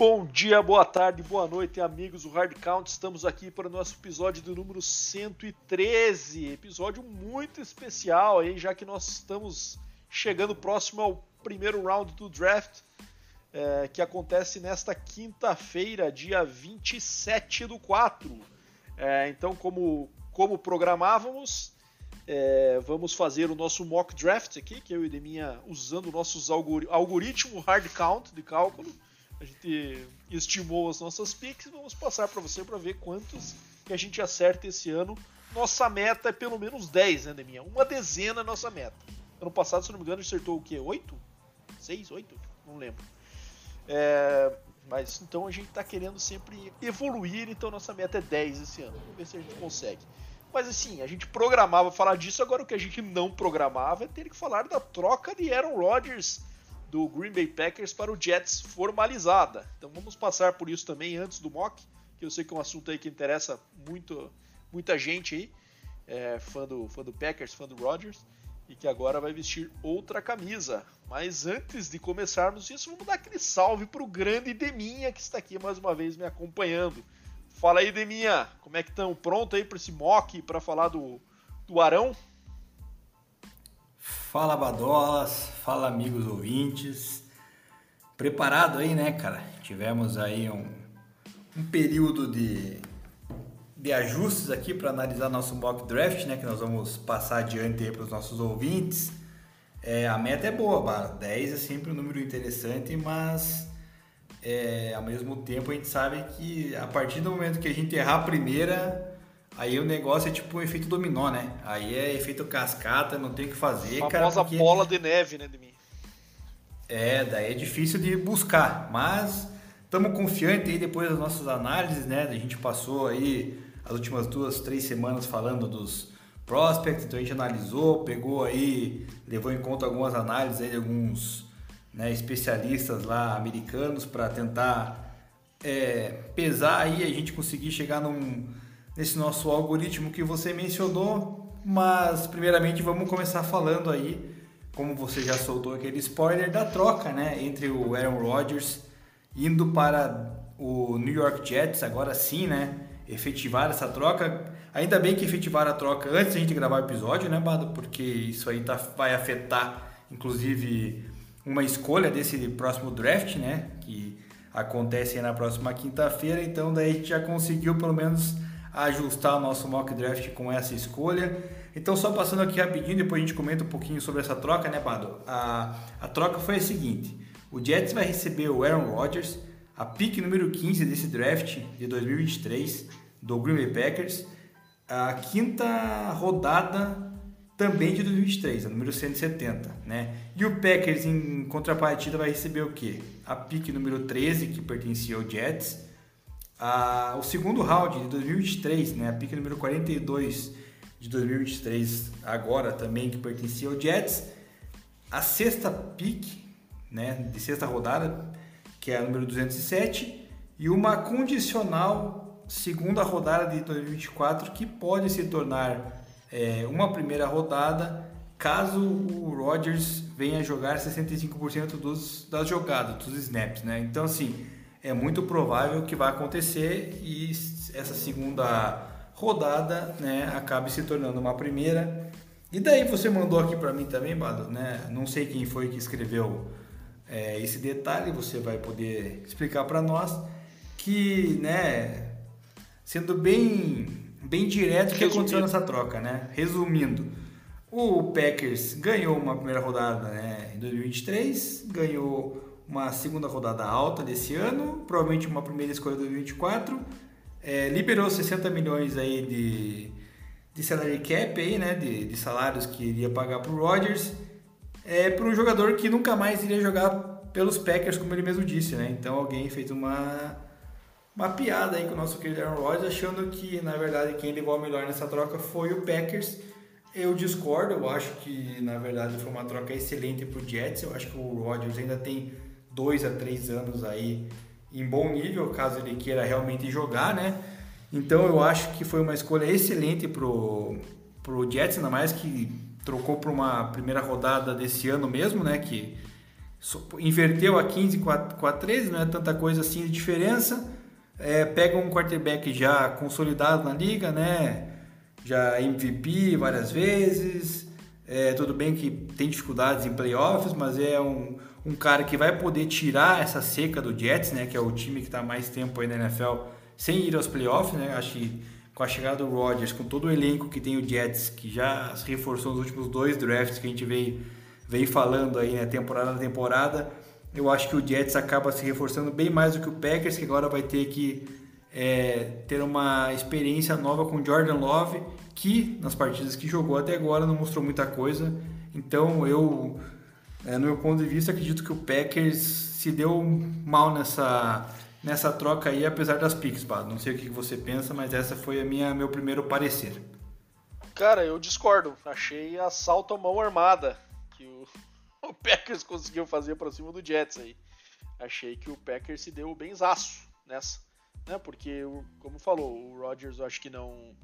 Bom dia, boa tarde, boa noite, amigos do Hard Count. Estamos aqui para o nosso episódio do número 113. Episódio muito especial aí, já que nós estamos chegando próximo ao primeiro round do draft, é, que acontece nesta quinta-feira, dia 27 do 4. É, então, como, como programávamos, é, vamos fazer o nosso mock draft aqui, que eu e Deminha usando nossos algoritmos hard count de cálculo. A gente estimou as nossas picks vamos passar para você para ver quantos que a gente acerta esse ano. Nossa meta é pelo menos 10, né, Deminha? Uma dezena é nossa meta. Ano passado, se não me engano, acertou o quê? 8? 6, 8? Não lembro. É, mas então a gente está querendo sempre evoluir, então nossa meta é 10 esse ano. Vamos ver se a gente consegue. Mas assim, a gente programava falar disso, agora o que a gente não programava é ter que falar da troca de Aaron Rodgers do Green Bay Packers para o Jets formalizada. Então vamos passar por isso também antes do mock, que eu sei que é um assunto aí que interessa muito, muita gente aí, é, fã, do, fã do Packers, fã do Rodgers, e que agora vai vestir outra camisa. Mas antes de começarmos isso, vamos dar aquele salve para o grande Deminha que está aqui mais uma vez me acompanhando. Fala aí, Deminha, como é que estão? Pronto aí para esse mock, para falar do, do Arão? Fala, Badolas, fala, amigos ouvintes. Preparado aí, né, cara? Tivemos aí um, um período de, de ajustes aqui para analisar nosso mock draft, né, que nós vamos passar adiante para os nossos ouvintes. É, a meta é boa, Bara. 10 é sempre um número interessante, mas é, ao mesmo tempo a gente sabe que a partir do momento que a gente errar a primeira, aí o negócio é tipo um efeito dominó, né? Aí é efeito cascata, não tem o que fazer, a cara. A famosa porque... bola de neve, né, de mim. É, daí é difícil de buscar, mas estamos confiantes aí depois das nossas análises, né? A gente passou aí as últimas duas, três semanas falando dos prospects, então a gente analisou, pegou aí, levou em conta algumas análises aí de alguns né, especialistas lá americanos para tentar é, pesar aí a gente conseguir chegar num, nesse nosso algoritmo que você mencionou. Mas primeiramente vamos começar falando aí, como você já soltou aquele spoiler da troca, né, entre o Aaron Rodgers indo para o New York Jets, agora sim, né, efetivar essa troca. Ainda bem que efetivaram a troca antes da gente gravar o episódio, né, Bado? Porque isso aí tá, vai afetar, inclusive, uma escolha desse próximo draft, né? Que acontece na próxima quinta-feira. Então daí a gente já conseguiu pelo menos ajustar o nosso mock draft com essa escolha. Então só passando aqui rapidinho, depois a gente comenta um pouquinho sobre essa troca, né, Bado? A, a troca foi a seguinte: o Jets vai receber o Aaron Rodgers, a pick número 15 desse draft de 2023 do Green Bay Packers, a quinta rodada também de 2023, a número 170, né? E o Packers em contrapartida vai receber o quê? A pick número 13 que pertencia ao Jets, a, o segundo round de 2023, né? A pick número 42 de 2023 agora também que pertencia ao Jets, a sexta pick, né, de sexta rodada, que é a número 207, e uma condicional segunda rodada de 2024 que pode se tornar é, uma primeira rodada caso o Rodgers venha jogar 65% dos, das jogadas, dos snaps, né? Então, assim, é muito provável que vai acontecer e essa segunda rodada, né, acabe se tornando uma primeira. E daí você mandou aqui para mim também, Bado, né? Não sei quem foi que escreveu é, esse detalhe, você vai poder explicar para nós que, né, sendo bem bem direto o que aconteceu nessa troca, né? Resumindo, o Packers ganhou uma primeira rodada né, em 2023, ganhou uma segunda rodada alta desse ano, provavelmente uma primeira escolha de 2024, é, liberou 60 milhões aí de, de salary cap aí, né, de, de salários que iria pagar para o Rodgers, é, para um jogador que nunca mais iria jogar pelos Packers, como ele mesmo disse, né? Então alguém fez uma uma piada aí com o nosso querido Aaron Rodgers, achando que na verdade quem levou melhor nessa troca foi o Packers. Eu discordo, eu acho que na verdade foi uma troca excelente para o Jets. Eu acho que o Rodgers ainda tem dois a três anos aí em bom nível, caso ele queira realmente jogar, né? Então eu acho que foi uma escolha excelente pro, pro Jets, ainda mais que trocou para uma primeira rodada desse ano mesmo, né? Que inverteu a 15 com a, com a 13, não é tanta coisa assim de diferença. É, pega um quarterback já consolidado na liga, né? Já MVP várias vezes. É, tudo bem que tem dificuldades em playoffs, mas é um, um cara que vai poder tirar essa seca do Jets, né? Que é o time que está mais tempo aí na NFL sem ir aos playoffs, né? Acho que com a chegada do Rodgers, com todo o elenco que tem o Jets, que já se reforçou nos últimos dois drafts que a gente veio, veio falando aí, né? Temporada a temporada, eu acho que o Jets acaba se reforçando bem mais do que o Packers, que agora vai ter que é, ter uma experiência nova com Jordan Love, que nas partidas que jogou até agora não mostrou muita coisa. Então eu, é, no meu ponto de vista, acredito que o Packers se deu mal nessa nessa troca aí, apesar das picks, pá. Não sei o que você pensa, mas essa foi a minha meu primeiro parecer. Cara, eu discordo. Achei assalto à mão armada que o, o Packers conseguiu fazer para cima do Jets aí. Achei que o Packers se deu benzaço nessa, né? Porque, como falou, o Rodgers eu acho que não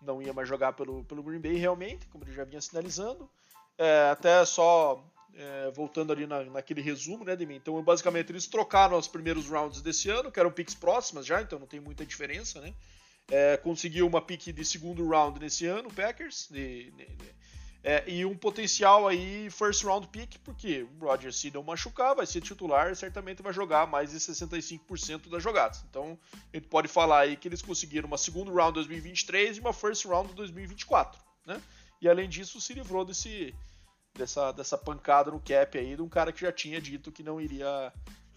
não ia mais jogar pelo, pelo Green Bay realmente, como ele já vinha sinalizando. É, até só é, voltando ali na, naquele resumo, né, de mim. Então, basicamente, eles trocaram os primeiros rounds desse ano, que eram picks próximas já, então não tem muita diferença, né? É, conseguiu uma pick de segundo round nesse ano, Packers, de, de, de, é, e um potencial aí first round pick, porque o Rodgers se não machucar, vai ser titular e certamente vai jogar mais de 65% das jogadas. Então, a gente pode falar aí que eles conseguiram uma segundo round 2023 e uma first round 2024, né? E além disso, se livrou desse dessa, dessa pancada no cap aí de um cara que já tinha dito que não iria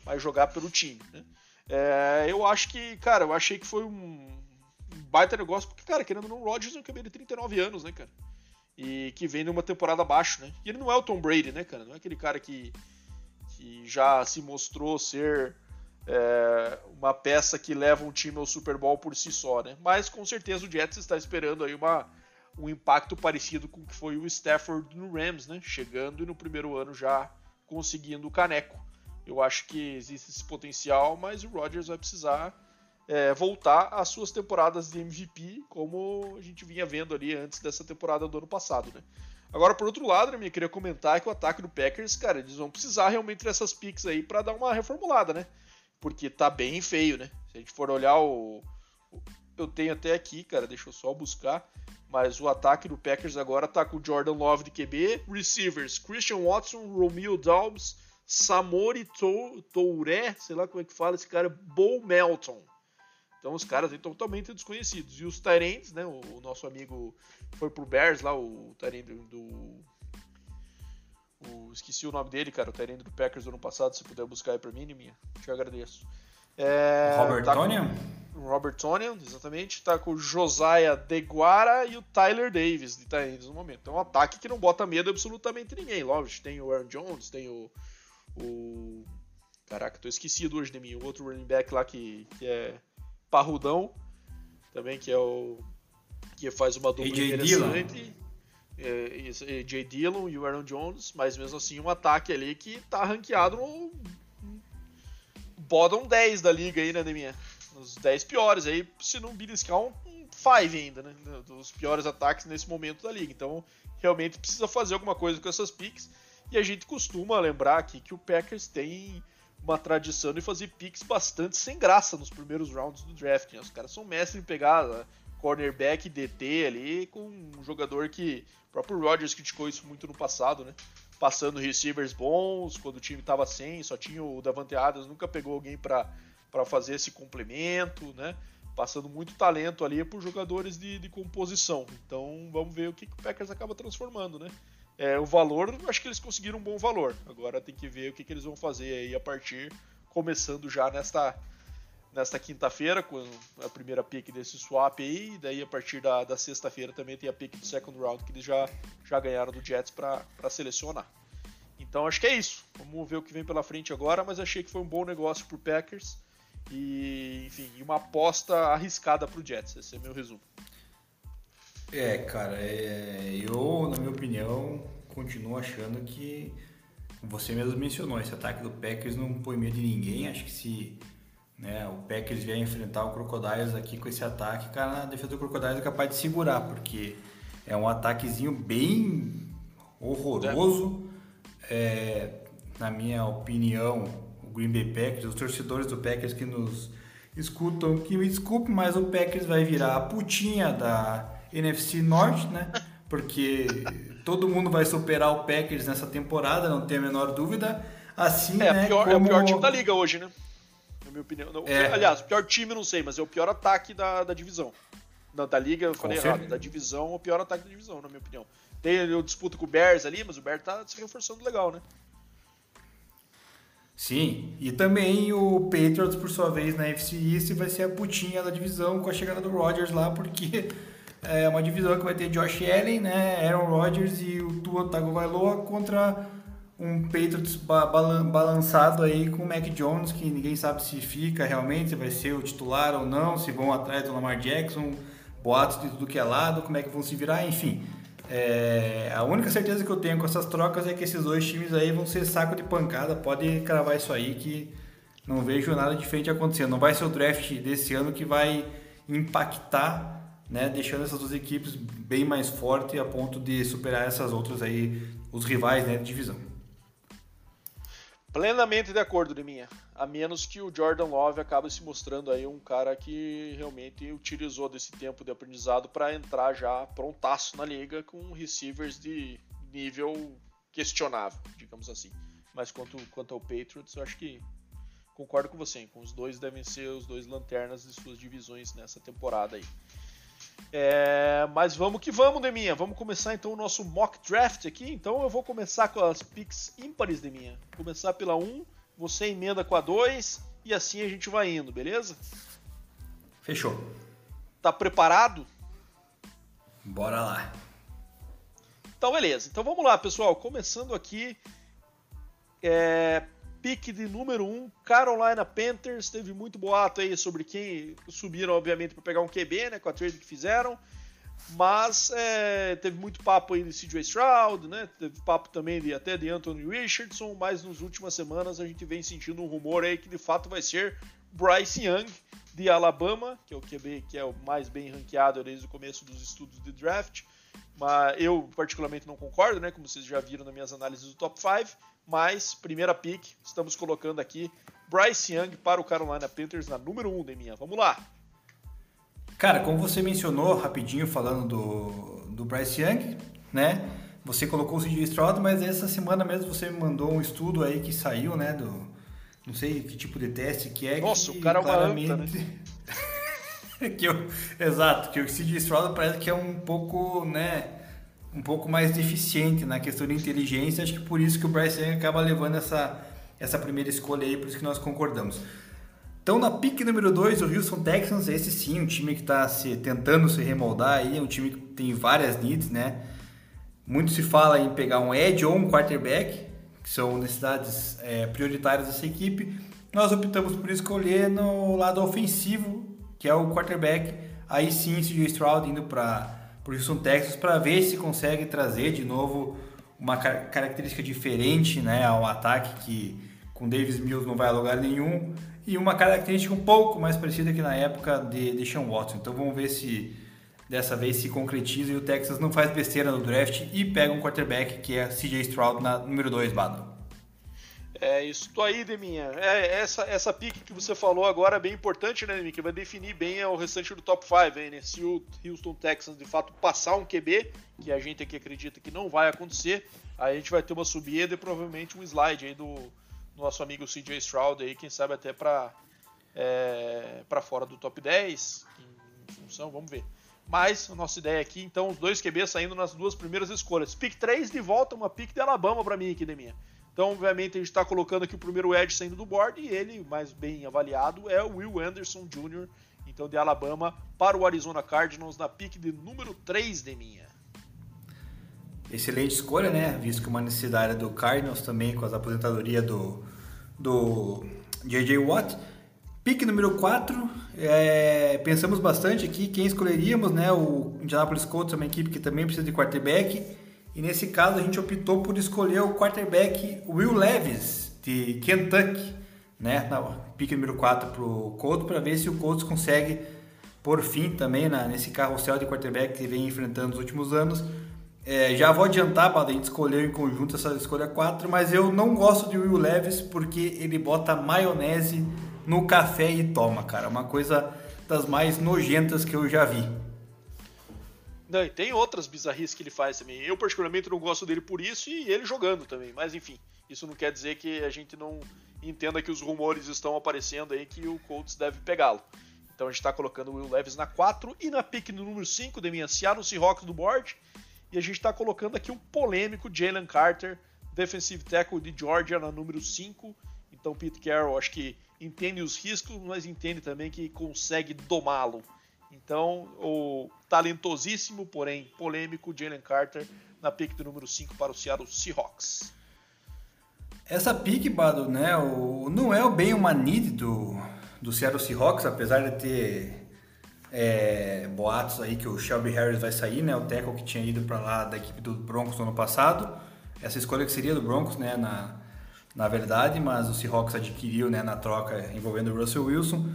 mais jogar pelo time. Né? É, eu acho que, cara, eu achei que foi um, baita negócio, porque, cara, querendo ou não, o Rodgers é um cabelo de 39 anos, né, cara? E que vem numa temporada abaixo, né? E ele não é o Tom Brady, né, cara? Não é aquele cara que, que já se mostrou ser é, uma peça que leva um time ao Super Bowl por si só, né? Mas com certeza o Jets está esperando aí uma um impacto parecido com o que foi o Stafford no Rams, né? Chegando e no primeiro ano já conseguindo o caneco. Eu acho que existe esse potencial, mas o Rodgers vai precisar é, voltar às suas temporadas de MVP, como a gente vinha vendo ali antes dessa temporada do ano passado, né? Agora, por outro lado, eu queria comentar que o ataque do Packers, cara, eles vão precisar realmente dessas picks aí para dar uma reformulada, né? Porque tá bem feio, né? Se a gente for olhar o. Eu tenho até aqui, cara, deixa eu só buscar. Mas o ataque do Packers agora tá com Jordan Love de QB, receivers Christian Watson, Romeo Dobbs, Samori Touré, sei lá como é que fala esse cara, Bo Melton. Então os caras aí totalmente desconhecidos. E os Tyrants, né? O, o, nosso amigo foi pro Bears lá, o Tyrant do, do o, esqueci o nome dele, cara, o Tyrant do Packers do ano passado, se puder buscar aí pra mim, minha, te agradeço. É, Robert tá Tonian? Robert Tonian, exatamente. Tá com o Josiah Deguara e o Tyler Davis de Tyrants no momento. É um ataque que não bota medo absolutamente ninguém. Lógico, tem o Aaron Jones, tem o. o... Caraca, tô esquecido hoje de mim. O outro running back lá que, que é parrudão. Também, que é o. Que faz uma dupla AJ interessante. É, J. Dillon e o Aaron Jones, mas mesmo assim um ataque ali que tá ranqueado no bottom 10 da liga aí, né, Deminha? Os 10 piores aí, se não beliscar um 5 ainda, né? Dos piores ataques nesse momento da liga. Então, realmente precisa fazer alguma coisa com essas picks. E a gente costuma lembrar aqui que o Packers tem uma tradição de fazer picks bastante sem graça nos primeiros rounds do draft. Né? Os caras são mestres em pegar né, cornerback DT ali com um jogador que o próprio Rodgers criticou isso muito no passado, né? Passando receivers bons, quando o time estava sem, só tinha o Davante Adams, nunca pegou alguém para fazer esse complemento, né? Passando muito talento ali por jogadores de, de composição. Então vamos ver o que, que o Packers acaba transformando, né? É, o valor, acho que eles conseguiram um bom valor. Agora tem que ver o que, que eles vão fazer aí a partir, começando já nesta, nesta quinta-feira, com a primeira pick desse swap aí, e daí a partir da, da sexta-feira também tem a pick do second round que eles já, já ganharam do Jets para selecionar. Então acho que é isso. Vamos ver o que vem pela frente agora, mas achei que foi um bom negócio pro Packers e, enfim, uma aposta arriscada pro Jets. Esse é meu resumo. É, cara, é, eu, na minha opinião, continuo achando que você mesmo mencionou, esse ataque do Packers não põe medo de ninguém. Acho que se né, o Packers vier enfrentar o Crocodiles aqui com esse ataque, cara, a defesa do Crocodiles é capaz de segurar, porque é um ataquezinho bem horroroso. É. na minha opinião, o Green Bay Packers, os torcedores do Packers que nos escutam, que me desculpe, mas o Packers vai virar a putinha da NFC Norte, né? Porque todo mundo vai superar o Packers nessa temporada, não tem a menor dúvida. Assim, é, né, pior, como... é o pior time da liga hoje, né? Na minha opinião. É. Aliás, o pior time não sei, mas é o pior ataque da, da divisão. Da, da liga, eu falei errado. Da divisão, o pior ataque da divisão, na minha opinião. Tem o disputa com o Bears ali, mas o Bears tá se reforçando legal, né? Sim, e também o Patriots, por sua vez, na FC East vai ser a putinha da divisão com a chegada do Rodgers lá, porque é uma divisão que vai ter Josh Allen, né, Aaron Rodgers e o Tua Tagovailoa contra um Patriots balançado aí com o Mac Jones, que ninguém sabe se fica realmente, se vai ser o titular ou não, se vão atrás do Lamar Jackson, boatos de tudo que é lado, como é que vão se virar, enfim. É, a única certeza que eu tenho com essas trocas é que esses dois times aí vão ser saco de pancada. Pode cravar isso aí que não vejo nada diferente acontecendo. Não vai ser o draft desse ano que vai impactar, né, deixando essas duas equipes bem mais fortes a ponto de superar essas outras aí, os rivais né, de divisão. Plenamente de acordo, de minha. A menos que o Jordan Love acabe se mostrando aí um cara que realmente utilizou desse tempo de aprendizado para entrar já prontaço na liga com receivers de nível questionável, digamos assim. Mas quanto, quanto ao Patriots, eu acho que concordo com você, com os dois devem ser os dois lanternas de suas divisões nessa temporada aí. É, mas vamos que vamos, Deminha. Vamos começar então o nosso mock draft aqui. Então eu vou começar com as picks ímpares, Deminha. Começar pela 1, você emenda com a 2 e assim a gente vai indo, beleza? Fechou. Tá preparado? Bora lá. Então, beleza. Então vamos lá, pessoal. Começando aqui. É, pique de número 1, um, Carolina Panthers. Teve muito boato aí sobre quem subiram, obviamente, para pegar um QB, né? Com a trade que fizeram. Mas é, teve muito papo aí de CJ Stroud, né? Teve papo também de, até de Anthony Richardson, mas nas últimas semanas a gente vem sentindo um rumor aí que de fato vai ser Bryce Young de Alabama, que é o QB que é o mais bem ranqueado desde o começo dos estudos de draft. Mas eu particularmente não concordo, né? Como vocês já viram nas minhas análises do top 5. Mas, primeira pick, estamos colocando aqui Bryce Young para o Carolina Panthers na número 1, um, Deminha. Vamos lá! Cara, como você mencionou rapidinho falando do, do Bryce Young, né? Você colocou o CJ Stroud, mas essa semana mesmo você me mandou um estudo aí que saiu, né? Do, não sei que tipo de teste que é. Nossa, que, o cara claramente... é uma anta, né? que eu, exato, que o CJ Stroud parece que é um pouco, né? um pouco mais deficiente na questão de inteligência. Acho que por isso que o Bryce Young acaba levando essa, essa primeira escolha aí, por isso que nós concordamos. Então, na pick número 2, o Houston Texans, esse sim, um time que está se, tentando se remoldar aí, é um time que tem várias needs, né? Muito se fala em pegar um edge ou um quarterback, que são necessidades é, prioritárias dessa equipe. Nós optamos por escolher no lado ofensivo, que é o quarterback. Aí sim, CJ Stroud indo para o Houston Texas para ver se consegue trazer de novo uma característica diferente né, ao ataque que com Davis Mills não vai a lugar nenhum e uma característica um pouco mais parecida que na época de, de Sean Watson. Então vamos ver se dessa vez se concretiza e o Texas não faz besteira no draft e pega um quarterback que é CJ Stroud na número 2, Bado. É isso aí, Deminha. É, essa, essa pique que você falou agora é bem importante, né, Deminha? Que vai definir bem o restante do top 5, né? Se o Houston Texans de fato passar um QB, que a gente aqui acredita que não vai acontecer, aí a gente vai ter uma subida e provavelmente um slide aí do nosso amigo CJ Stroud aí, quem sabe até para é, para fora do top 10, em função, vamos ver. Mas a nossa ideia aqui, então, os dois QB saindo nas duas primeiras escolhas. Pick 3 de volta, uma pick de Alabama para mim aqui, Deminha. Então, obviamente, a gente está colocando aqui o primeiro Edge saindo do board e ele, mais bem avaliado, é o Will Anderson Jr., então de Alabama, para o Arizona Cardinals na pick de número 3 de minha. Excelente escolha, né? Visto que uma necessidade do Cardinals também com as aposentadorias do, do J.J. Watt. Pique número 4, é, pensamos bastante aqui quem escolheríamos, né? O Indianapolis Colts é uma equipe que também precisa de quarterback. E nesse caso a gente optou por escolher o quarterback Will Levis, de Kentucky, né? Na pique número 4 para o Colts, para ver se o Colts consegue por fim também na, nesse carrossel de quarterback que vem enfrentando nos últimos anos, É, já vou adiantar, para a gente escolheu em conjunto essa escolha 4, mas eu não gosto de Will Levis porque ele bota maionese no café e toma, cara. Uma coisa das mais nojentas que eu já vi. Não, e tem outras bizarrices que ele faz também. Eu, particularmente, não gosto dele por isso e ele jogando também. Mas, enfim, isso não quer dizer que a gente não entenda que os rumores estão aparecendo aí que o Colts deve pegá-lo. Então a gente está colocando o Will Levis na 4 e na pick no número 5, Demian Seattle Seahawks do board. E a gente está colocando aqui um polêmico Jalen Carter, defensive tackle de Georgia na número 5. Então Pete Carroll acho que entende os riscos, mas entende também que consegue domá-lo. Então, o talentosíssimo, porém polêmico Jalen Carter na pick do número 5 para o Seattle Seahawks. Essa pick, Bado, né, o, não é bem uma need do, do Seattle Seahawks, apesar de ter é, boatos aí que o Shelby Harris vai sair, né, o tackle que tinha ido para lá da equipe do Broncos no ano passado. Essa escolha que seria do Broncos, né, na, na verdade, mas o Seahawks adquiriu, né, na troca envolvendo o Russell Wilson.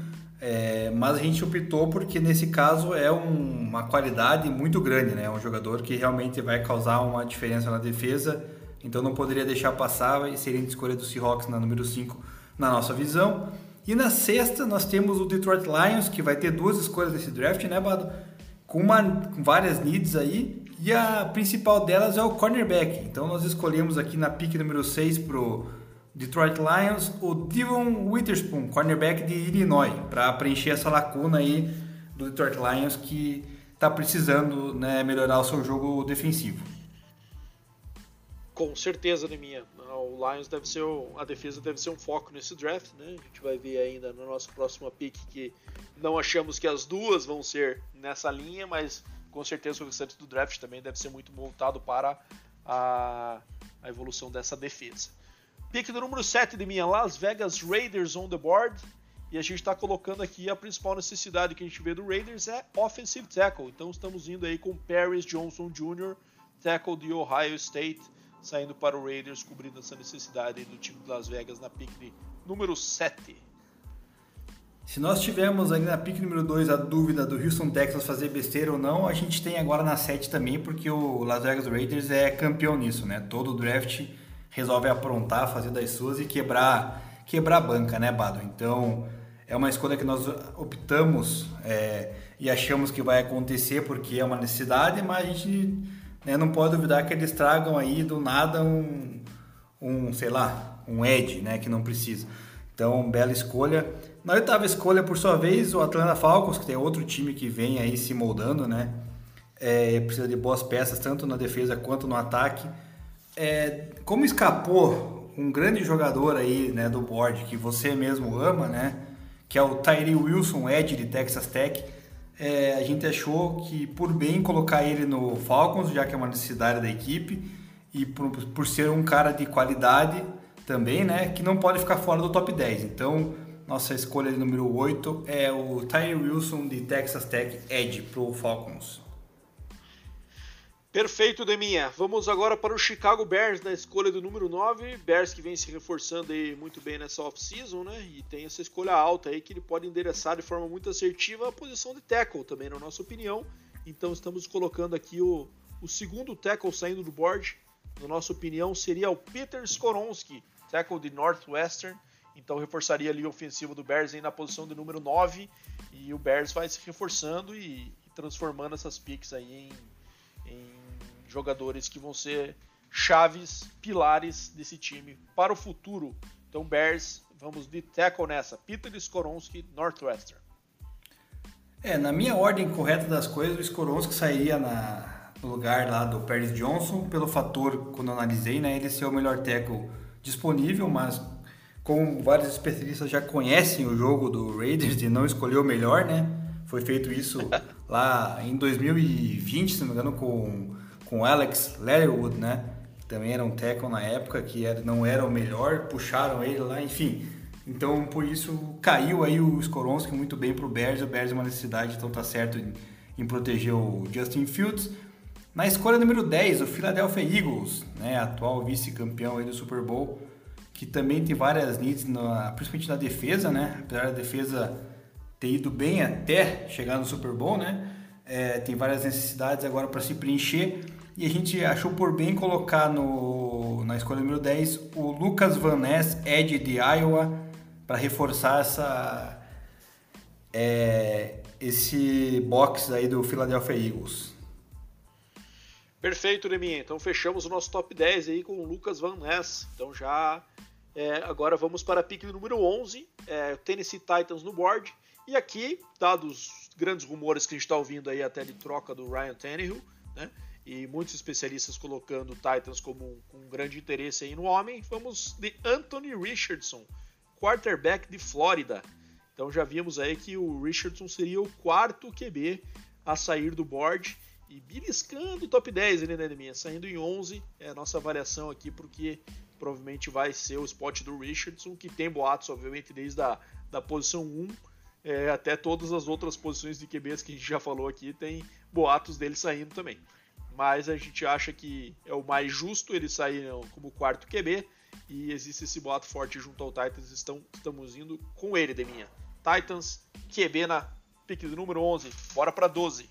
É, mas a gente optou porque nesse caso é um, uma qualidade muito grande, né, um jogador que realmente vai causar uma diferença na defesa. Então não poderia deixar passar e seria a escolha do Seahawks na número 5 na nossa visão. E na sexta nós temos o Detroit Lions, que vai ter duas escolhas nesse draft, né, Bado? Com, uma, com várias needs aí. E a principal delas é o cornerback. Então nós escolhemos aqui na pick número 6 pro Detroit Lions o Devon Witherspoon, cornerback de Illinois, para preencher essa lacuna aí do Detroit Lions que está precisando né, melhorar o seu jogo defensivo. Com certeza, minha o Lions deve ser a defesa deve ser um foco nesse draft, né? A gente vai ver ainda no nosso próximo pick que não achamos que as duas vão ser nessa linha, mas com certeza o restante do draft também deve ser muito voltado para a, a evolução dessa defesa. Pick número 7 de minha Las Vegas Raiders on the board. E a gente está colocando aqui a principal necessidade que a gente vê do Raiders é offensive tackle. Então estamos indo aí com Paris Johnson Jr., tackle de Ohio State saindo para o Raiders, cobrindo essa necessidade do time de Las Vegas na pick número 7. Se nós tivermos aí na pick número 2 a dúvida do Houston Texas fazer besteira ou não, a gente tem agora na 7 também, porque o Las Vegas Raiders é campeão nisso, né? Todo draft resolve aprontar, fazer das suas e quebrar, quebrar a banca, né, Bado? Então é uma escolha que nós optamos é, e achamos que vai acontecer porque é uma necessidade, mas a gente né, não pode duvidar que eles tragam aí do nada um, um sei lá, um Ed, né, que não precisa. Então, bela escolha. Na oitava escolha, por sua vez, o Atlanta Falcons, que tem outro time que vem aí se moldando, né? É, precisa de boas peças, tanto na defesa quanto no ataque. É, como escapou um grande jogador aí, né, do board que você mesmo ama, né? Que é o Tyree Wilson, Ed de Texas Tech é, a gente achou que por bem colocar ele no Falcons, já que é uma necessidade da equipe, e por, por ser um cara de qualidade também, né, que não pode ficar fora do top 10. Então, nossa escolha de número 8 é o Tyree Wilson de Texas Tech Edge para o Falcons. Perfeito, Deminha. Vamos agora para o Chicago Bears na escolha do número 9. Bears que vem se reforçando aí muito bem nessa off-season, né? E tem essa escolha alta aí que ele pode endereçar de forma muito assertiva a posição de tackle também, na nossa opinião. Então estamos colocando aqui o, o segundo tackle saindo do board. Na nossa opinião, seria o Peter Skoronski, tackle de Northwestern. Então reforçaria ali a ofensiva do Bears aí na posição de número 9. E o Bears vai se reforçando e, e transformando essas picks aí em, em jogadores que vão ser chaves, pilares desse time para o futuro. Então, Bears, vamos de tackle nessa. Peter Skoronski, Northwestern. É, na minha ordem correta das coisas, o Skoronski sairia na, no lugar lá do Paris Johnson, pelo fator, quando eu analisei, né, ele ser o melhor tackle disponível, mas como vários especialistas já conhecem o jogo do Raiders e não escolheu o melhor, né? Foi feito isso lá em 2020, se não me engano, com com Alex Leatherwood, né? Também era um tackle na época, que era, não era o melhor, puxaram ele lá, enfim. Então, por isso, caiu aí o Skoronski muito bem pro Bears. O Bears é uma necessidade, então tá certo em, em proteger o Justin Fields. Na escolha número 10, o Philadelphia Eagles, né, atual vice-campeão aí do Super Bowl, que também tem várias needs, na, principalmente na defesa, né? Apesar da defesa ter ido bem até chegar no Super Bowl, né? É, tem várias necessidades agora para se preencher. E a gente achou por bem colocar no, na escolha número 10 o Lucas Van Ness, Ed de Iowa, para reforçar essa, é, esse box aí do Philadelphia Eagles. Perfeito, Neminha. Então fechamos o nosso top 10 aí com o Lucas Van Ness. Então já é, agora vamos para a pick número 11, é, Tennessee Titans no board. E aqui, dados grandes rumores que a gente está ouvindo aí até de troca do Ryan Tannehill, né? E muitos especialistas colocando Titans como com um grande interesse aí no homem. Vamos de Anthony Richardson, quarterback de Flórida. Então já vimos aí que o Richardson seria o quarto QB a sair do board e beliscando o top 10 ali, né, minha? Saindo em 11 é a nossa avaliação aqui, porque provavelmente vai ser o spot do Richardson, que tem boatos, obviamente, desde a da posição 1 é, até todas as outras posições de QBs que a gente já falou aqui, tem boatos dele saindo também. Mas a gente acha que é o mais justo ele sair como quarto QB e existe esse boato forte junto ao Titans, estão, estamos indo com ele, Deminha. Titans, QB na pick do número 11, bora para 12.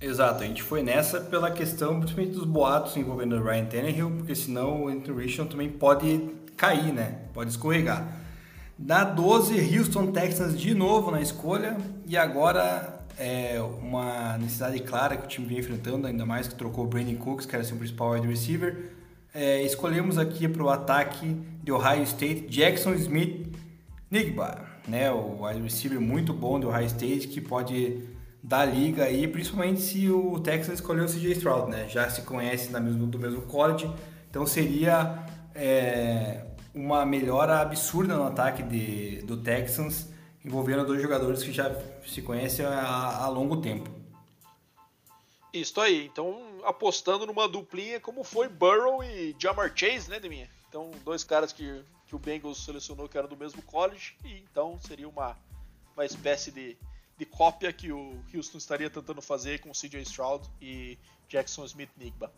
Exato, a gente foi nessa pela questão principalmente dos boatos envolvendo o Ryan Tannehill, porque senão o Anthony Richardson também pode cair, né? Pode escorregar. Na 12, Houston Texans de novo na escolha e agora é uma necessidade clara que o time vem enfrentando, ainda mais que trocou o Brandon Cooks, que era seu principal wide receiver. É, escolhemos aqui para o ataque de Ohio State Jackson Smith Nigba, né? o wide receiver muito bom do Ohio State que pode da liga aí, principalmente se o Texas escolheu o CJ Stroud, né? Já se conhece na mesmo, do mesmo college, então seria é, uma melhora absurda no ataque de, do Texans, envolvendo dois jogadores que já se conhecem há, longo tempo. Isso aí, então apostando numa duplinha como foi Burrow e Jamar Chase, né, Deminha? Então, dois caras que, que o Bengals selecionou que eram do mesmo college, e então seria uma, uma espécie de de cópia que o Houston estaria tentando fazer com CJ Stroud e Jackson Smith Nigba.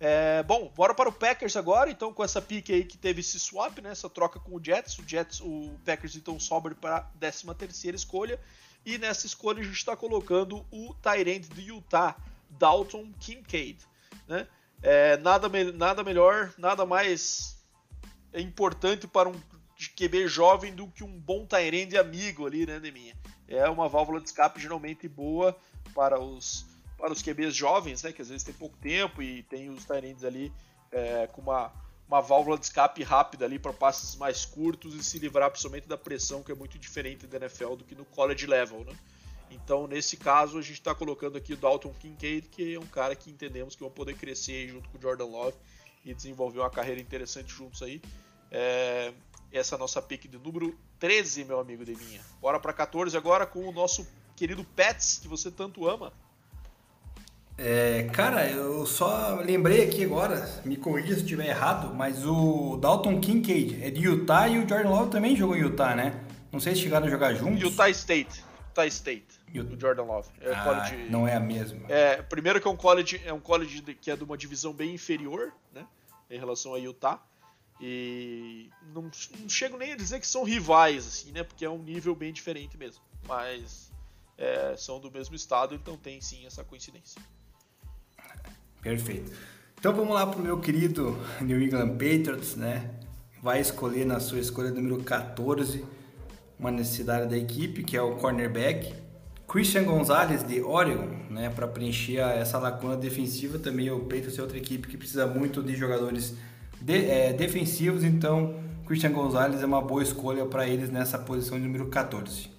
É, bom, bora para o Packers agora, então com essa pique aí que teve esse swap, né, essa troca com o Jets, o Jets, o Packers então sobe para a 13 terceira escolha, e nessa escolha a gente está colocando o Tyrant do Utah, Dalton Kincaid, né, é, nada, nada melhor, nada mais importante para um QB jovem do que um bom Tyrant amigo ali, né, Deminha? é uma válvula de escape geralmente boa para os, para os QBs jovens, né, que às vezes tem pouco tempo e tem os Tyrands ali é, com uma, uma válvula de escape rápida ali para passes mais curtos e se livrar principalmente da pressão que é muito diferente da NFL do que no college level, né? Então, nesse caso, a gente está colocando aqui o Dalton Kincaid, que é um cara que entendemos que vai poder crescer junto com o Jordan Love e desenvolver uma carreira interessante juntos aí. É, essa é a nossa pick de número 13, meu amigo Devinha. Bora para 14 agora com o nosso querido Pets, que você tanto ama. É, cara, eu só lembrei aqui agora, me corrija se estiver errado, mas o Dalton Kincaid é de Utah e o Jordan Love também jogou em Utah, né? Não sei se chegaram a jogar juntos. Utah State. Utah State. O Jordan Love. É ah, college, não é a mesma. É, primeiro que é um college, é um college que é de uma divisão bem inferior, né? Em relação a Utah. E não, não, chego nem a dizer que são rivais, assim, né? Porque é um nível bem diferente mesmo. Mas é, são do mesmo estado, então tem sim essa coincidência. Perfeito. Então vamos lá para o meu querido New England Patriots, né? Vai escolher na sua escolha número 14 uma necessidade da equipe, que é o cornerback. Christian Gonzalez de Oregon, né, para preencher essa lacuna defensiva também o Patriots é outra equipe que precisa muito de jogadores de, é, defensivos, então Christian Gonzalez é uma boa escolha para eles nessa posição de número 14.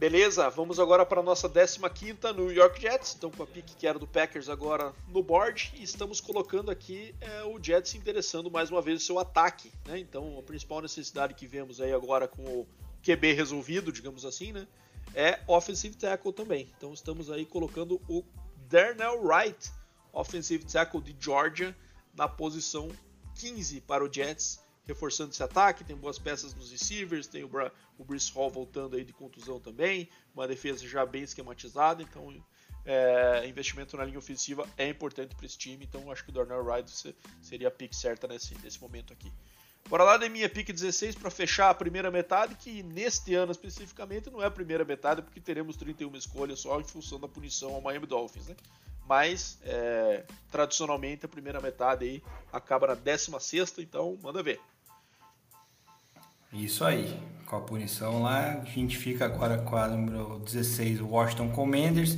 Beleza, vamos agora para a nossa 15ª New York Jets, então com a pick que era do Packers agora no board, e estamos colocando aqui é, o Jets interessando mais uma vez o seu ataque, né? Então a principal necessidade que vemos aí agora com o QB resolvido, digamos assim, né? É offensive tackle também. Então estamos aí colocando o Darnell Wright, offensive tackle de Georgia, na posição 15 para o Jets, reforçando esse ataque. Tem boas peças nos receivers, tem o, Bra o Brice Hall voltando aí de contusão também, uma defesa já bem esquematizada, então é, investimento na linha ofensiva é importante para esse time, então acho que o Darnell Wright seria a pick certa nesse, nesse momento aqui. Bora lá da minha pick 16 para fechar a primeira metade, que neste ano especificamente não é a primeira metade, porque teremos 31 escolhas só em função da punição ao Miami Dolphins, né? Mas é, tradicionalmente a primeira metade aí acaba na 16, então manda ver. Isso aí. Com a punição lá, a gente fica agora com a número 16, Washington Commanders,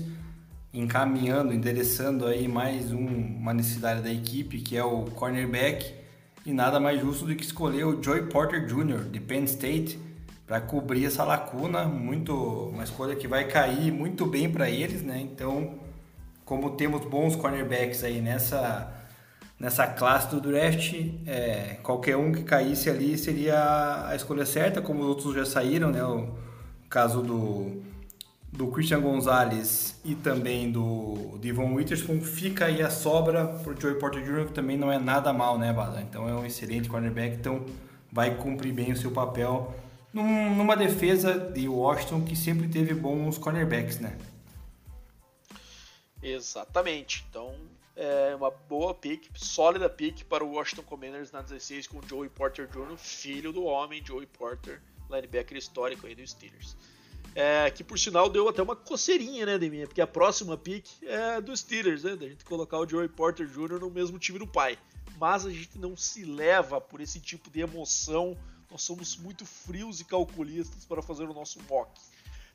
encaminhando, endereçando aí mais um, uma necessidade da equipe, que é o cornerback, e nada mais justo do que escolher o Joey Porter Jr., de Penn State, para cobrir essa lacuna, muito uma escolha que vai cair muito bem para eles, né? Então, como temos bons cornerbacks aí nessa nessa classe do draft, é, qualquer um que caísse ali seria a escolha certa, como os outros já saíram, né? O caso do, do Christian Gonzalez e também do Devon Witherspoon, fica aí a sobra para o Joey Porter Jr., que também não é nada mal, né, Bada? Então é um excelente cornerback, então vai cumprir bem o seu papel num, numa defesa de Washington que sempre teve bons cornerbacks, né? Exatamente. Então, é uma boa pick, sólida pick para o Washington Commanders na 16 com Joey Porter Jr., filho do homem Joey Porter, linebacker histórico aí dos Steelers. É, que por sinal deu até uma coceirinha, né, de mim, porque a próxima pick é dos Steelers, né, da gente colocar o Joey Porter Jr. no mesmo time do pai. Mas a gente não se leva por esse tipo de emoção, nós somos muito frios e calculistas para fazer o nosso mock.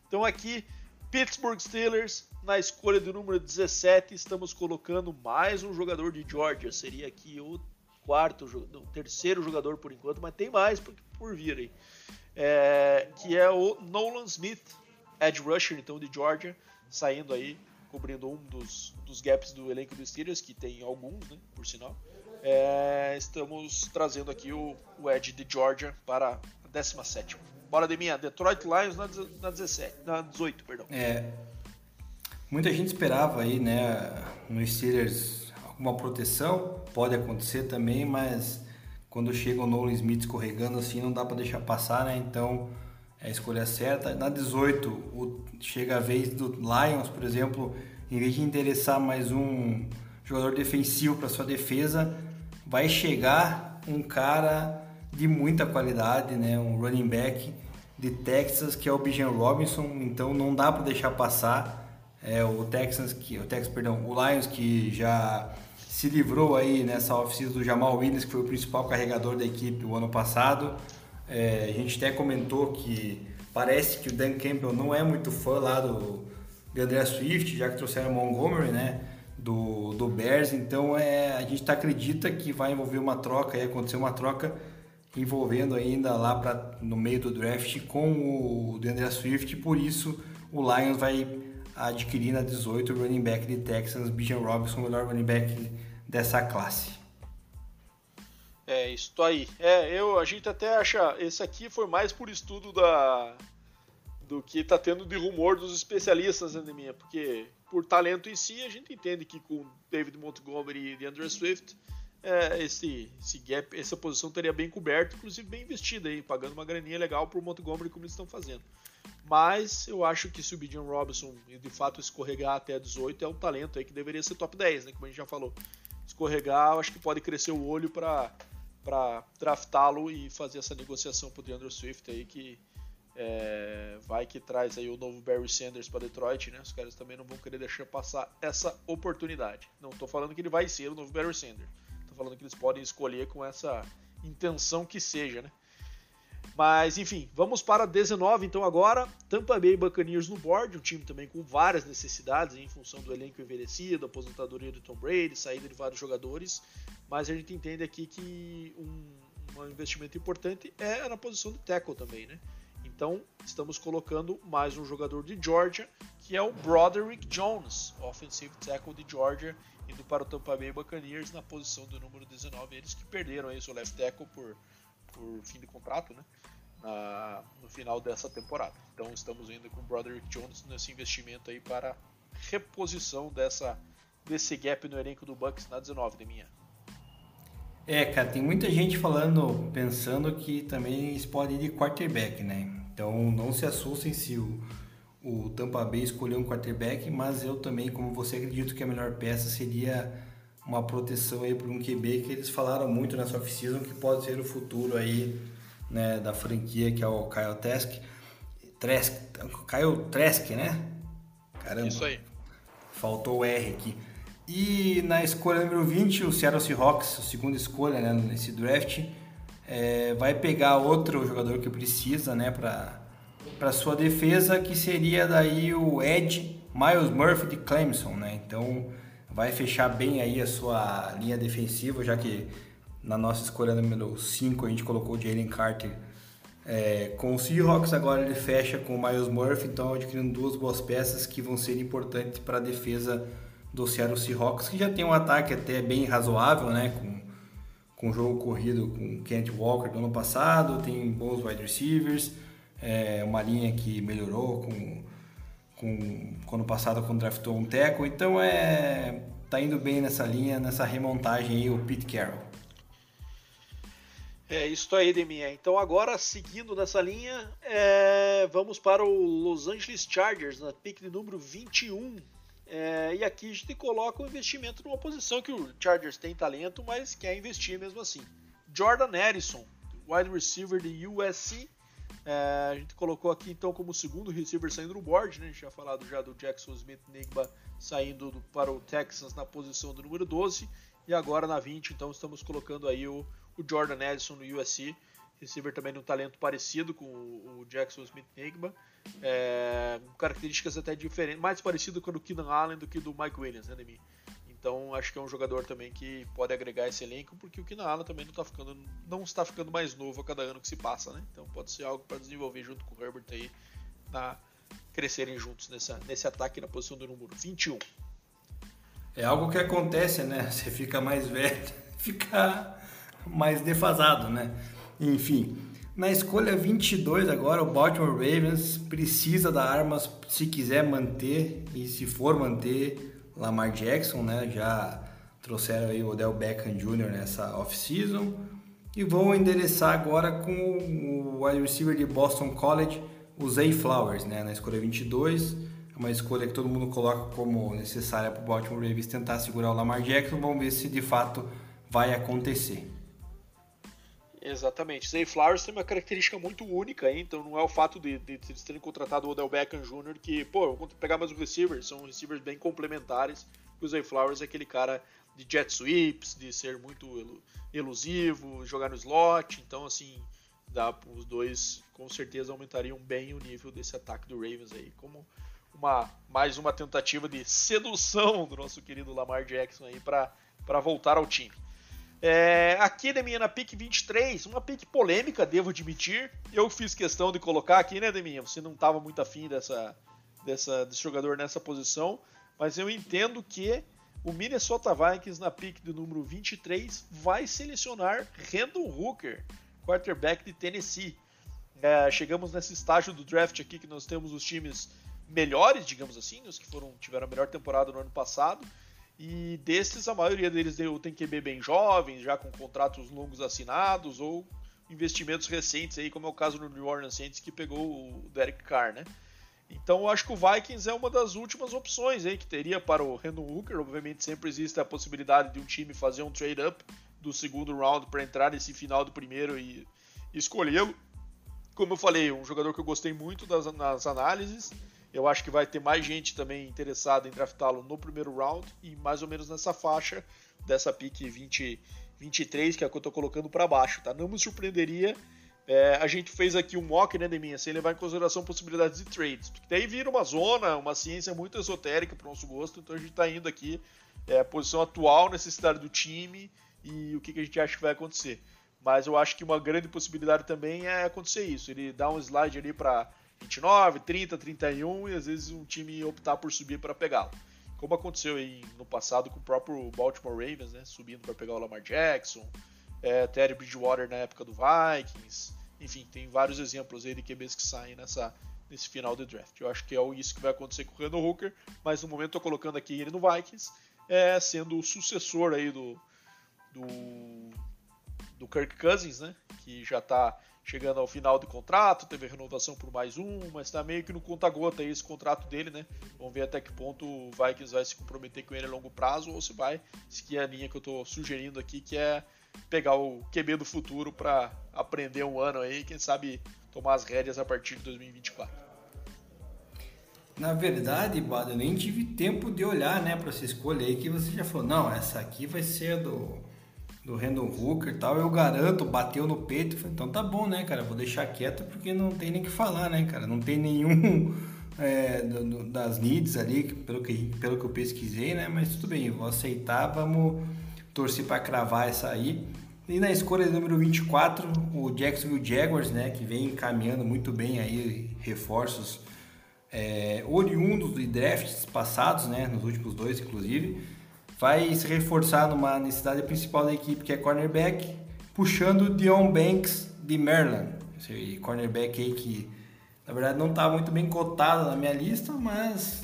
Então aqui Pittsburgh Steelers, na escolha do número 17, estamos colocando mais um jogador de Georgia. Seria aqui o quarto, o terceiro jogador por enquanto, mas tem mais por, por vir aí. É, que é o Nolan Smith, edge rusher então de Georgia, saindo aí, cobrindo um dos, dos gaps do elenco dos Steelers, que tem alguns, né, por sinal. É, estamos trazendo aqui o, o edge de Georgia para a 17 Bora de minha, Detroit Lions na, na 17, na 18, perdão. É. Muita gente esperava aí, né, no Steelers alguma proteção, pode acontecer também, mas quando chega o Nolan Smith escorregando assim, não dá para deixar passar, né? Então, é a escolha certa. Na 18, o, chega a vez do Lions, por exemplo, em vez de interessar mais um jogador defensivo para sua defesa, vai chegar um cara de muita qualidade, né? Um running back de Texas que é o Bijan Robinson, então não dá para deixar passar. É, o Texans que o Texas, perdão, o Lions que já se livrou aí nessa oficina do Jamal Williams, que foi o principal carregador da equipe o ano passado. É, a gente até comentou que parece que o Dan Campbell não é muito fã lá do de André Swift, já que trouxeram Montgomery, né? Do, do Bears, então é, a gente tá, acredita que vai envolver uma troca, e acontecer uma troca envolvendo ainda lá pra, no meio do draft com o DeAndre Swift, por isso o Lions vai adquirir na 18 o running back de Texas, Bijan Robinson, o melhor running back dessa classe. É, isso aí. É, eu, a gente até acha, esse aqui foi mais por estudo da do que está tendo de rumor dos especialistas, né, minha, porque por talento em si a gente entende que com David Montgomery e DeAndre Swift é, esse, esse gap, essa posição teria bem coberto, inclusive bem investida aí, pagando uma graninha legal pro Montgomery como eles estão fazendo. Mas eu acho que se o Bijan Robinson de fato escorregar até 18 é um talento aí que deveria ser top 10, né? Como a gente já falou. Escorregar, eu acho que pode crescer o olho para para draftá-lo e fazer essa negociação pro DeAndre Swift aí que é, vai que traz aí o novo Barry Sanders para Detroit, né? Os caras também não vão querer deixar passar essa oportunidade. Não estou falando que ele vai ser o novo Barry Sanders falando que eles podem escolher com essa intenção que seja, né? Mas enfim, vamos para 19 então agora. Tampa Bay Buccaneers no board, um time também com várias necessidades em função do elenco envelhecido, aposentadoria do Tom Brady, saída de vários jogadores. Mas a gente entende aqui que um, um investimento importante é na posição de tackle também, né? Então estamos colocando mais um jogador de Georgia, que é o Broderick Jones, offensive tackle de Georgia, indo para o Tampa Bay Buccaneers na posição do número 19. Eles que perderam aí seu left tackle por, por fim de contrato, né? Na, no final dessa temporada. Então estamos indo com o Broderick Jones nesse investimento aí para reposição dessa desse gap no elenco do Bucks na 19 de minha. É, cara, tem muita gente falando, pensando que também eles podem ir de quarterback, né? Então não se assustem se o o Tampa Bay escolheu um quarterback, mas eu também, como você, acredito que a melhor peça seria uma proteção aí para um QB que eles falaram muito nessa off-season que pode ser o futuro aí né, da franquia, que é o Kyle Trask. Trask, Kyle Trask, né? Caramba. Isso aí. Faltou o R aqui. E na escolha número 20, o Seattle Seahawks, a segunda escolha né, nesse draft, é, vai pegar outro jogador que precisa né, para sua defesa, que seria daí o Ed Miles Murphy de Clemson. Né? Então vai fechar bem aí a sua linha defensiva, já que na nossa escolha número 5 a gente colocou o Jalen Carter é, com o Seahawks, agora ele fecha com o Miles Murphy, então adquirindo duas boas peças que vão ser importantes para a defesa do Seattle Seahawks, que já tem um ataque até bem razoável, né? Com, com jogo corrido com Kent Walker do ano passado, tem bons wide receivers, é, uma linha que melhorou com, com, com ano passado quando draftou um teco, então é tá indo bem nessa linha, nessa remontagem aí o Pete Carroll. É isso aí, Deminha. Então agora, seguindo nessa linha, é, vamos para o Los Angeles Chargers, na pick de número 21. É, e aqui a gente coloca o investimento numa posição que o Chargers tem talento, mas quer investir mesmo assim. Jordan Harrison, wide receiver de USC. É, a gente colocou aqui então como segundo receiver saindo do board, né? A gente tinha falado já do Jackson Smith Nigba saindo do, para o Texans na posição do número 12. E agora na 20, então estamos colocando aí o, o Jordan Edison no USC receiver também de um talento parecido com o Jackson Smith Nigma, é, características até diferentes, mais parecido com o do Keenan Allen do que do Mike Williams, né, de mim. Então acho que é um jogador também que pode agregar esse elenco, porque o Keenan Allen também não, tá ficando, não está ficando mais novo a cada ano que se passa, né? Então pode ser algo para desenvolver junto com o Herbert aí, na, crescerem juntos nessa, nesse ataque na posição do número 21. É algo que acontece, né? Você fica mais velho, fica mais defasado, né? Enfim, na escolha 22 agora, o Baltimore Ravens precisa dar armas se quiser manter e se for manter Lamar Jackson, né? Já trouxeram aí o Odell Beckham Jr. nessa off-season e vão endereçar agora com o wide receiver de Boston College, o Zay Flowers, né? Na escolha 22, é uma escolha que todo mundo coloca como necessária para o Baltimore Ravens tentar segurar o Lamar Jackson. Vamos ver se de fato vai acontecer. Exatamente. Zay Flowers tem uma característica muito única, hein? então não é o fato de, de, de eles terem contratado o Odell Beckham Jr. que, pô, eu vou pegar mais um receiver, são receivers bem complementares. O Zay Flowers é aquele cara de jet sweeps, de ser muito elusivo, jogar no slot, então assim, dá os dois com certeza aumentariam bem o nível desse ataque do Ravens aí, como uma mais uma tentativa de sedução do nosso querido Lamar Jackson aí para voltar ao time. É, aqui Deminha na pick 23, uma pick polêmica, devo admitir. Eu fiz questão de colocar aqui, né, Deminha? Você não estava muito afim dessa, dessa, desse jogador nessa posição, mas eu entendo que o Minnesota Vikings na pick do número 23 vai selecionar Randall Hooker, quarterback de Tennessee. É, chegamos nesse estágio do draft aqui que nós temos os times melhores, digamos assim, os que foram tiveram a melhor temporada no ano passado e desses, a maioria deles tem QB bem jovens, já com contratos longos assinados ou investimentos recentes, aí, como é o caso do New Orleans Saints, que pegou o Derek Carr, né? Então eu acho que o Vikings é uma das últimas opções aí que teria para o Randall Hooker. Obviamente sempre existe a possibilidade de um time fazer um trade-up do segundo round para entrar nesse final do primeiro e, escolhê-lo. Como eu falei, um jogador que eu gostei muito das, nas análises eu acho que vai ter mais gente também interessada em draftá-lo no primeiro round e mais ou menos nessa faixa dessa pick 20, 23, que é a que eu estou colocando para baixo, tá? Não me surpreenderia. É, a gente fez aqui um mock, né, Deminha, sem levar em consideração possibilidades de trades. Porque daí vira uma zona, uma ciência muito esotérica para o nosso gosto, então a gente está indo aqui, é, posição atual, necessidade do time e o que, que a gente acha que vai acontecer. Mas eu acho que uma grande possibilidade também é acontecer isso. Ele dá um slide ali para 29, 30, 31 e às vezes um time optar por subir para pegá-lo. Como aconteceu no passado com o próprio Baltimore Ravens, né, subindo para pegar o Lamar Jackson, é, Terry Bridgewater na época do Vikings, enfim, tem vários exemplos aí de QBs que saem nessa, nesse final de draft. Eu acho que é isso que vai acontecer com o Randall Hooker, mas no momento estou colocando aqui ele no Vikings, é, sendo o sucessor aí do, do, do Kirk Cousins, né, que já está chegando ao final do contrato, teve renovação por mais um, mas tá meio que no conta-gota esse contrato dele, né? Vamos ver até que ponto o Vikings vai se comprometer com ele a longo prazo ou se vai seguir a linha que eu tô sugerindo aqui, que é pegar o QB do futuro para aprender um ano aí, quem sabe tomar as rédeas a partir de 2024. Na verdade, Bado, eu nem tive tempo de olhar, né, para essa escolha aí que você já falou. Não, essa aqui vai ser do do Randall Hooker e tal. Eu garanto, bateu no peito. Falei, então tá bom, né, cara? Vou deixar quieto porque não tem nem que falar, né, cara? Não tem nenhum é, do, do, das needs ali, pelo que, pelo que eu pesquisei, né? Mas tudo bem, vou aceitar, vamos torcer para cravar essa aí. E na escolha número 24, o Jacksonville Jaguars, né, que vem caminhando muito bem aí reforços é, oriundos de drafts passados, né, nos últimos dois inclusive, vai se reforçar numa necessidade principal da equipe, que é cornerback, puxando Dion Banks de Maryland, esse cornerback aí que na verdade não está muito bem cotado na minha lista, mas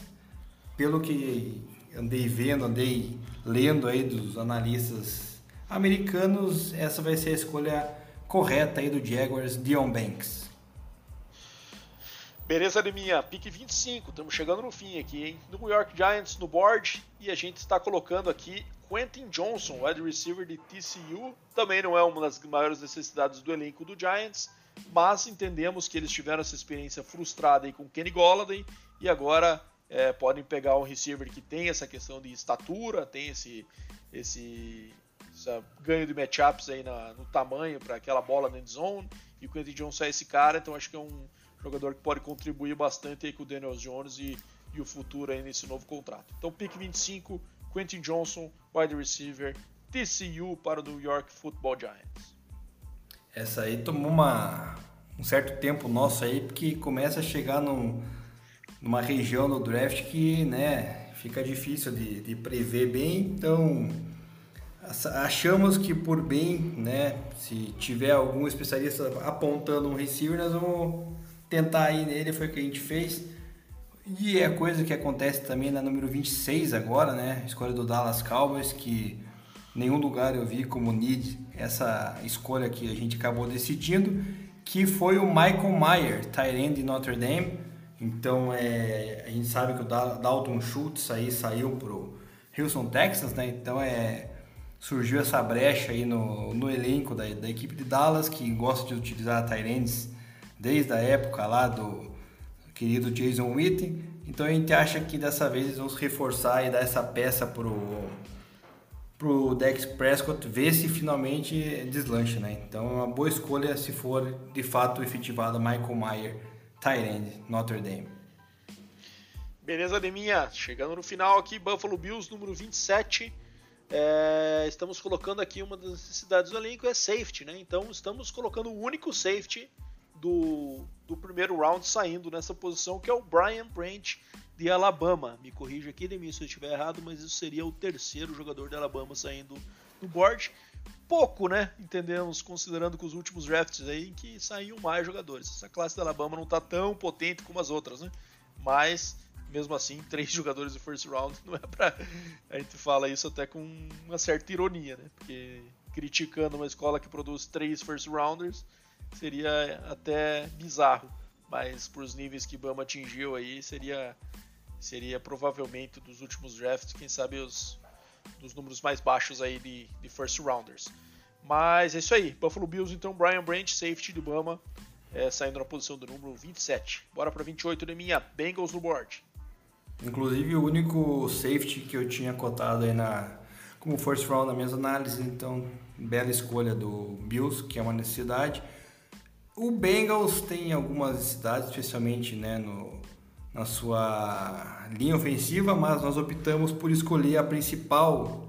pelo que andei vendo, andei lendo aí dos analistas americanos, essa vai ser a escolha correta aí do Jaguars, Dion Banks. Beleza, minha pique 25, estamos chegando no fim aqui, hein? New York Giants no board e a gente está colocando aqui Quentin Johnson, wide receiver de TCU. Também não é uma das maiores necessidades do elenco do Giants, mas entendemos que eles tiveram essa experiência frustrada aí com Kenny Golladay e agora é, podem pegar um receiver que tem essa questão de estatura, tem esse, esse ganho de matchups aí na, no tamanho para aquela bola na zone. E o Quentin Johnson é esse cara, então acho que é um jogador que pode contribuir bastante aí com o Daniel Jones e, e o futuro aí nesse novo contrato. Então, pick 25, Quentin Johnson, wide receiver, TCU para o New York Football Giants. Essa aí tomou uma, um certo tempo nosso aí, porque começa a chegar num, numa região do draft que, né, fica difícil de, de prever bem, então achamos que por bem, né, se tiver algum especialista apontando um receiver, nós vamos tentar ir nele, foi o que a gente fez. E é coisa que acontece também na número 26 agora, né, escolha do Dallas Cowboys, que nenhum lugar eu vi como need essa escolha que a gente acabou decidindo, que foi o Michael Mayer, Tyrande de Notre Dame. Então é, a gente sabe que o Dalton Schultz aí saiu pro Houston, Texas, né? Então é surgiu essa brecha aí no, no elenco da, da equipe de Dallas, que gosta de utilizar Tyrands desde a época lá do querido Jason Witten. Então a gente acha que dessa vez eles vão se reforçar e dar essa peça pro pro Dex Prescott ver se finalmente deslancha, né? Então é uma boa escolha se for de fato efetivado Michael Mayer, Tyrande, Notre Dame. Beleza, Deminha. Chegando no final aqui, Buffalo Bills, número 27 é, estamos colocando aqui uma das necessidades do elenco é safety, né? Então estamos colocando o único safety do, do primeiro round saindo nessa posição, que é o Brian Branch de Alabama. Me corrija aqui, Demir, se eu estiver errado, mas isso seria o terceiro jogador de Alabama saindo do board. Pouco, né? Entendemos, considerando que os últimos drafts aí que saíam mais jogadores. Essa classe da Alabama não está tão potente como as outras, né? Mas mesmo assim, três jogadores de first round não é pra. A gente fala isso até com uma certa ironia, né? Porque criticando uma escola que produz três first rounders seria até bizarro. Mas para os níveis que Bama atingiu aí, seria, seria provavelmente dos últimos drafts, quem sabe os dos números mais baixos aí de, de first rounders. Mas é isso aí. Buffalo Bills, então, Brian Branch, safety do Bama, é, saindo na posição do número 27. Bora para 28 de minha Bengals no board. Inclusive o único safety que eu tinha cotado aí na como first round na minhas análises, então bela escolha do Bills, que é uma necessidade. O Bengals tem algumas necessidades, especialmente né, no, na sua linha ofensiva, mas nós optamos por escolher a principal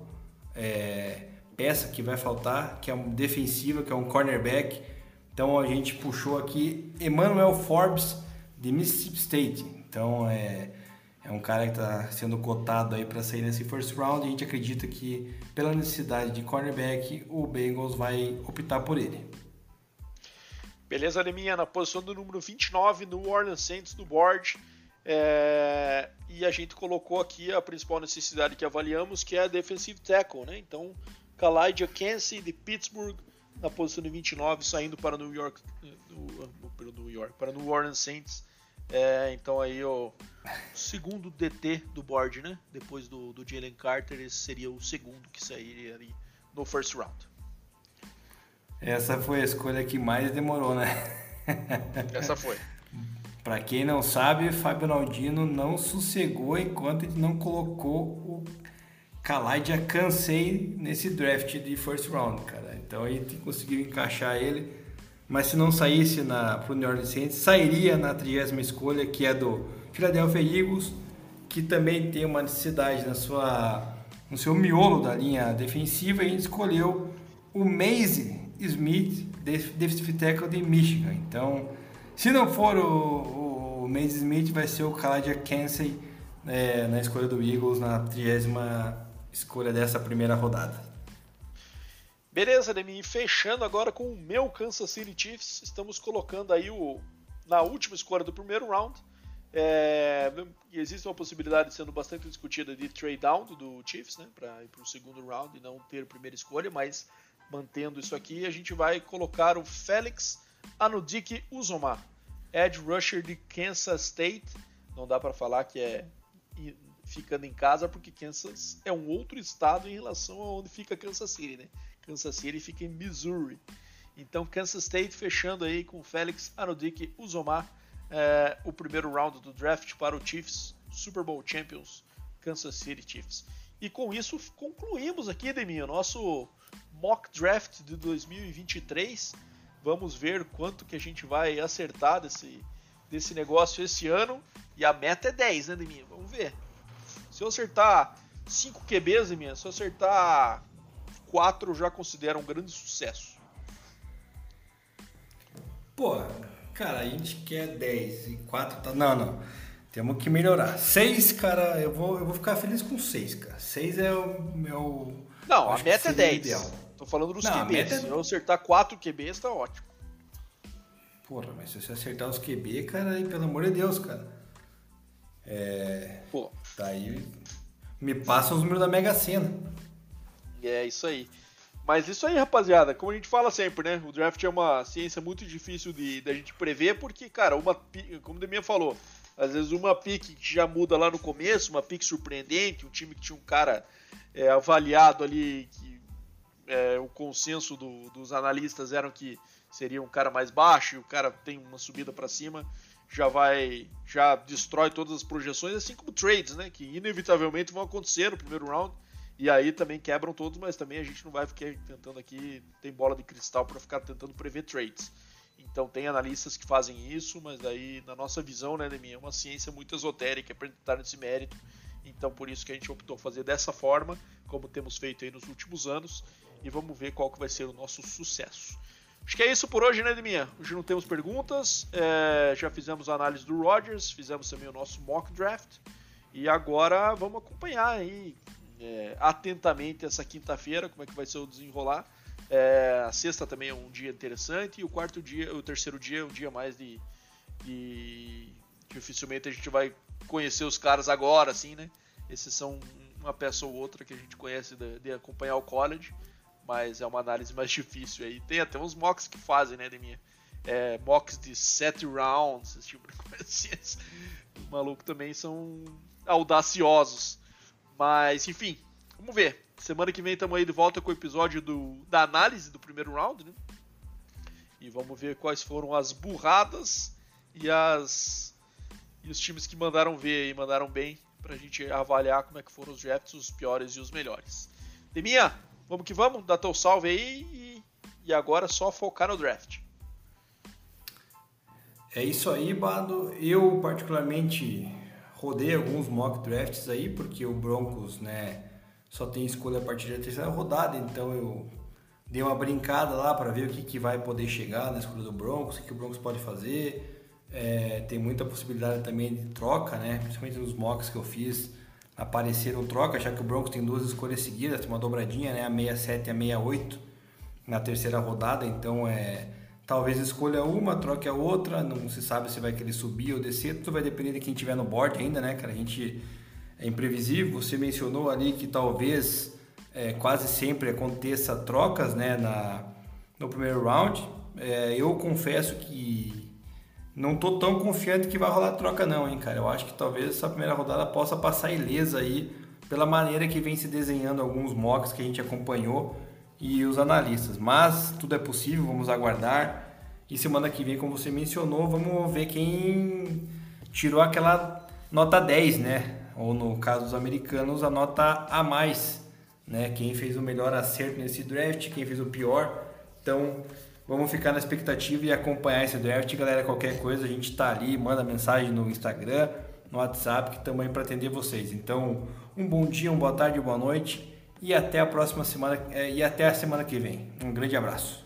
é, peça que vai faltar, que é uma defensiva, que é um cornerback. Então a gente puxou aqui Emmanuel Forbes de Mississippi State. Então é é um cara que está sendo cotado aí para sair nesse first round a gente acredita que pela necessidade de cornerback o Bengals vai optar por ele. Beleza, Aleminha, na posição do número 29 no Orleans Saints no board. É... E a gente colocou aqui a principal necessidade que avaliamos, que é a defensive tackle, né? Então, Kalaidja Kensey de Pittsburgh na posição de 29, saindo para New York, no, New York, para New Orleans Saints é, então aí o segundo DT do board, né? Depois do, do Jalen Carter, esse seria o segundo que sairia ali no first round. Essa foi a escolha que mais demorou, né? Essa foi. Para quem não sabe, Fábio Naldino não sossegou enquanto ele não colocou o Kalaidja Kansei nesse draft de first round, cara. Então aí conseguiu encaixar ele, mas se não saísse para o New Orleans Saints, sairia na 30 escolha, que é do Philadelphia Eagles, que também tem uma necessidade na sua, no seu miolo da linha defensiva, e a gente escolheu o Maze Smith, defensive tackle de Michigan. Então, se não for o, o Smith, vai ser o Kaladia Kensey é, na escolha do Eagles na 30 escolha dessa primeira rodada. Beleza, Demi. Fechando agora com o meu Kansas City Chiefs, estamos colocando aí o na última escolha do primeiro round. É, existe uma possibilidade sendo bastante discutida de trade down do Chiefs, né, para ir para o segundo round e não ter primeira escolha, mas mantendo isso aqui, a gente vai colocar o Félix Anudik Uzoma, edge rusher de Kansas State. Não dá para falar que é ficando em casa, porque Kansas é um outro estado em relação a onde fica Kansas City, né? Kansas City fica em Missouri. Então, Kansas State fechando aí com Félix Anudik Uzoma, é, o primeiro round do draft para o Chiefs, Super Bowl Champions, Kansas City Chiefs. E com isso concluímos aqui, Demi, o nosso mock draft de 2023. Vamos ver quanto que a gente vai acertar desse, desse negócio esse ano. E a meta é 10, né, Deminha? Vamos ver. Se eu acertar 5 QBs, Deminha, se eu acertar 4, eu já considero um grande sucesso. Pô, cara, a gente quer 10 e 4 tá. Não, não. Temos que melhorar. 6, cara, eu vou, eu vou ficar feliz com 6, cara. 6 é o meu. Não, a meta é 10. Ideal. Tô falando dos não, QBs. É se eu acertar 4 QBs, tá ótimo. Porra, mas se você acertar os QB, cara, aí, pelo amor de Deus, cara. É. Pô. Daí. Me passa os números da Mega Sena. É, isso aí. Mas isso aí, rapaziada, como a gente fala sempre, né? O draft é uma ciência muito difícil de da gente prever, porque, cara, uma. Como o Deminha falou, às vezes uma pique que já muda lá no começo, uma pique surpreendente, um time que tinha um cara é, avaliado ali que é, o consenso do, dos analistas eram que seria um cara mais baixo e o cara tem uma subida para cima, já vai, já destrói todas as projeções, assim como trades, né, que inevitavelmente vão acontecer no primeiro round e aí também quebram todos, mas também a gente não vai ficar tentando aqui, tem bola de cristal para ficar tentando prever trades. Então tem analistas que fazem isso, mas aí na nossa visão, né, Demi, é uma ciência muito esotérica para entrar nesse mérito. Então por isso que a gente optou fazer dessa forma, como temos feito aí nos últimos anos e vamos ver qual que vai ser o nosso sucesso. Acho que é isso por hoje, né, Deminha? Hoje não temos perguntas, é, já fizemos a análise do Rodgers, fizemos também o nosso mock draft e agora vamos acompanhar aí é, atentamente essa quinta-feira, como é que vai ser o desenrolar. É, a sexta também é um dia interessante e o quarto dia, o terceiro dia é um dia mais de, de dificilmente a gente vai conhecer os caras agora, assim, né? Esses são uma peça ou outra que a gente conhece de, de acompanhar o college mas é uma análise mais difícil aí. Tem até uns mocks que fazem, né, Deminha? É, mocks de 7 rounds, esse tipo de coisa assim. Os malucos também são audaciosos. Mas, enfim, vamos ver. Semana que vem estamos aí de volta com o episódio do, da análise do primeiro round, né? E vamos ver quais foram as burradas e as e os times que mandaram ver e mandaram bem pra gente avaliar como é que foram os drafts, os piores e os melhores. Deminha, Vamos que vamos, dá teu salve aí e, e agora é só focar no draft. É isso aí, Bado. Eu particularmente rodei alguns mock drafts aí, porque o Broncos, né, só tem escolha a partir da terceira rodada, então eu dei uma brincada lá para ver o que, que vai poder chegar na escolha do Broncos, o que, que o Broncos pode fazer. É, tem muita possibilidade também de troca, né, principalmente nos mocks que eu fiz apareceram troca, já que o Broncos tem duas escolhas seguidas, tem uma dobradinha, né, a 67 e a 68 na terceira rodada, então é talvez escolha uma, troque a outra, não se sabe se vai querer subir ou descer, tudo vai depender de quem tiver no board ainda, né, cara? A gente é imprevisível. Você mencionou ali que talvez é, quase sempre aconteça trocas, né, na no primeiro round. É, eu confesso que não tô tão confiante que vai rolar troca não, hein, cara. Eu acho que talvez essa primeira rodada possa passar ilesa aí pela maneira que vem se desenhando alguns mocks que a gente acompanhou e os analistas. Mas tudo é possível, vamos aguardar. E semana que vem, como você mencionou, vamos ver quem tirou aquela nota 10, né? Ou no caso dos americanos, a nota a mais, né? Quem fez o melhor acerto nesse draft, quem fez o pior. Então, vamos ficar na expectativa e acompanhar esse draft. Galera, qualquer coisa, a gente está ali, manda mensagem no Instagram, no WhatsApp, que aí para atender vocês. Então, um bom dia, uma boa tarde, boa noite e até a próxima semana eh, e até a semana que vem. Um grande abraço.